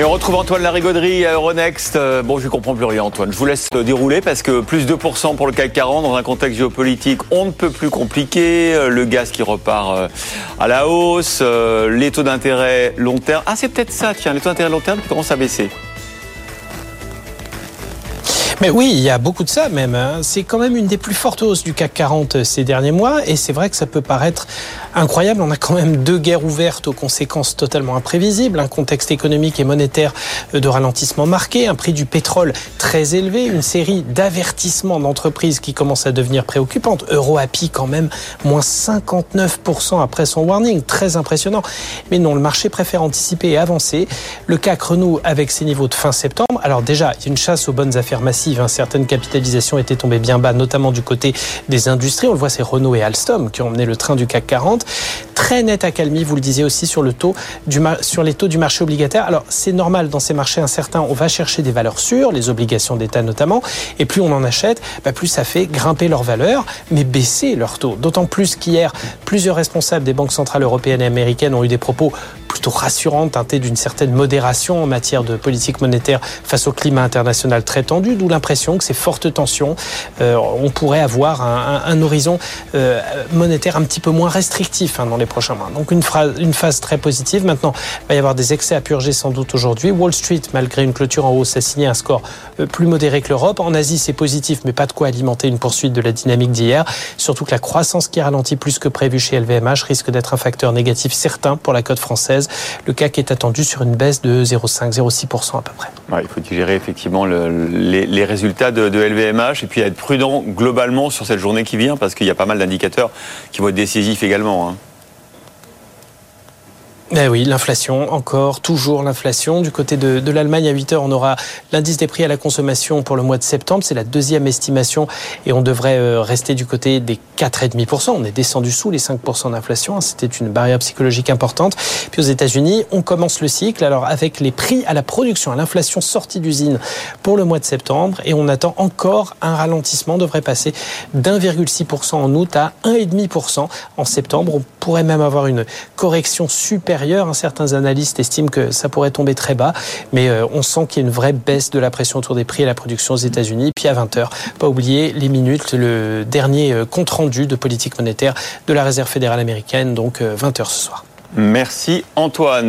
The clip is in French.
Et on retrouve Antoine Larigauderie à Euronext. Euh, bon, je ne comprends plus rien, Antoine. Je vous laisse dérouler parce que plus 2% pour le CAC 40 dans un contexte géopolitique, on ne peut plus compliqué. Euh, le gaz qui repart euh, à la hausse, les taux d'intérêt long terme. Ah, c'est peut-être ça, tiens, les taux d'intérêt long terme qui commencent à baisser. Mais oui, il y a beaucoup de ça même. Hein. C'est quand même une des plus fortes hausses du CAC 40 euh, ces derniers mois et c'est vrai que ça peut paraître incroyable. On a quand même deux guerres ouvertes aux conséquences totalement imprévisibles, un contexte économique et monétaire euh, de ralentissement marqué, un prix du pétrole très élevé, une série d'avertissements d'entreprises qui commencent à devenir préoccupantes. EuroAPI quand même moins 59% après son warning, très impressionnant. Mais non, le marché préfère anticiper et avancer. Le CAC renoue avec ses niveaux de fin septembre. Alors déjà, il y a une chasse aux bonnes affaires massives Hein. Certaines capitalisations étaient tombées bien bas, notamment du côté des industries. On le voit, c'est Renault et Alstom qui ont mené le train du CAC 40. Très net accalmie, vous le disiez aussi, sur les taux du marché obligataire. Alors, c'est normal dans ces marchés incertains, on va chercher des valeurs sûres, les obligations d'État notamment, et plus on en achète, bah, plus ça fait grimper leur valeur, mais baisser leur taux. D'autant plus qu'hier, plusieurs responsables des banques centrales européennes et américaines ont eu des propos plutôt rassurante, teintée d'une certaine modération en matière de politique monétaire face au climat international très tendu, d'où l'impression que ces fortes tensions, euh, on pourrait avoir un, un, horizon euh, monétaire un petit peu moins restrictif hein, dans les prochains mois. Donc une, phrase, une phase très positive. Maintenant, il va y avoir des excès à purger sans doute aujourd'hui. Wall Street, malgré une clôture en hausse, a signé un score euh, plus modéré que l'Europe. En Asie, c'est positif, mais pas de quoi alimenter une poursuite de la dynamique d'hier. Surtout que la croissance qui ralentit plus que prévu chez LVMH risque d'être un facteur négatif certain pour la cote française. Le CAC est attendu sur une baisse de 0,5-0,6% à peu près. il faut digérer effectivement les, résultats de, LVMH et puis être prudent globalement sur cette journée qui vient parce qu'il y a pas mal d'indicateurs qui vont être décisifs également. Hein. Eh oui, l'inflation, encore, toujours l'inflation. Du côté de, de l'Allemagne, à 8 heures, on aura l'indice des prix à la consommation pour le mois de septembre. C'est la deuxième estimation et on devrait euh, rester du côté des 4,5%. On est descendu sous les 5% d'inflation. Hein. C'était une barrière psychologique importante. Puis aux États-Unis, on commence le cycle. Alors avec les prix à la production, à l'inflation sortie d'usine pour le mois de septembre et on attend encore un ralentissement. On devrait passer d'1,6% en août à 1,5% en septembre. On pourrait même avoir une correction Certains analystes estiment que ça pourrait tomber très bas, mais euh, on sent qu'il y a une vraie baisse de la pression autour des prix et la production aux États-Unis. Puis à 20h, pas oublier les minutes, le dernier euh, compte rendu de politique monétaire de la Réserve fédérale américaine, donc 20h euh, ce soir. Merci Antoine.